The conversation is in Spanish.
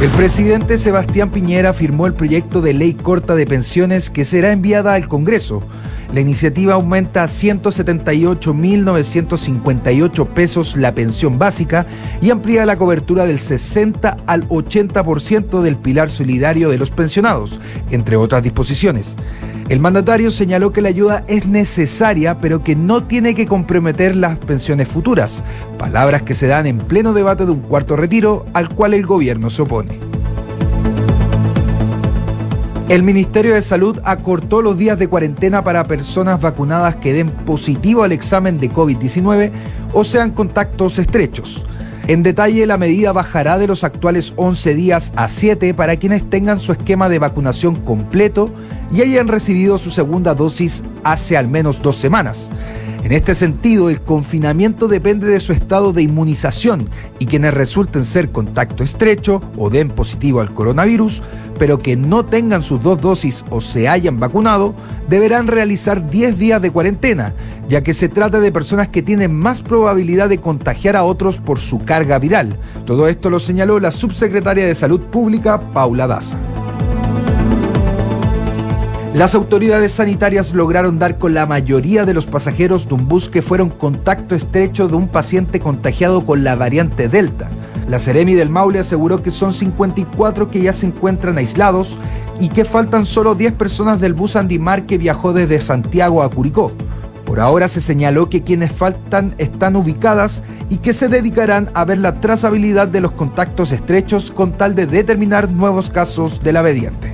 El presidente Sebastián Piñera firmó el proyecto de ley corta de pensiones que será enviada al Congreso. La iniciativa aumenta a 178.958 pesos la pensión básica y amplía la cobertura del 60 al 80% del pilar solidario de los pensionados, entre otras disposiciones. El mandatario señaló que la ayuda es necesaria, pero que no tiene que comprometer las pensiones futuras, palabras que se dan en pleno debate de un cuarto retiro al cual el gobierno se opone. El Ministerio de Salud acortó los días de cuarentena para personas vacunadas que den positivo al examen de COVID-19 o sean contactos estrechos. En detalle, la medida bajará de los actuales 11 días a 7 para quienes tengan su esquema de vacunación completo y hayan recibido su segunda dosis hace al menos dos semanas. En este sentido, el confinamiento depende de su estado de inmunización y quienes resulten ser contacto estrecho o den positivo al coronavirus, pero que no tengan sus dos dosis o se hayan vacunado, deberán realizar 10 días de cuarentena, ya que se trata de personas que tienen más probabilidad de contagiar a otros por su carga viral. Todo esto lo señaló la subsecretaria de Salud Pública, Paula Daza. Las autoridades sanitarias lograron dar con la mayoría de los pasajeros de un bus que fueron contacto estrecho de un paciente contagiado con la variante Delta. La Ceremi del Maule aseguró que son 54 que ya se encuentran aislados y que faltan solo 10 personas del bus Andimar que viajó desde Santiago a Curicó. Por ahora se señaló que quienes faltan están ubicadas y que se dedicarán a ver la trazabilidad de los contactos estrechos con tal de determinar nuevos casos de la variante.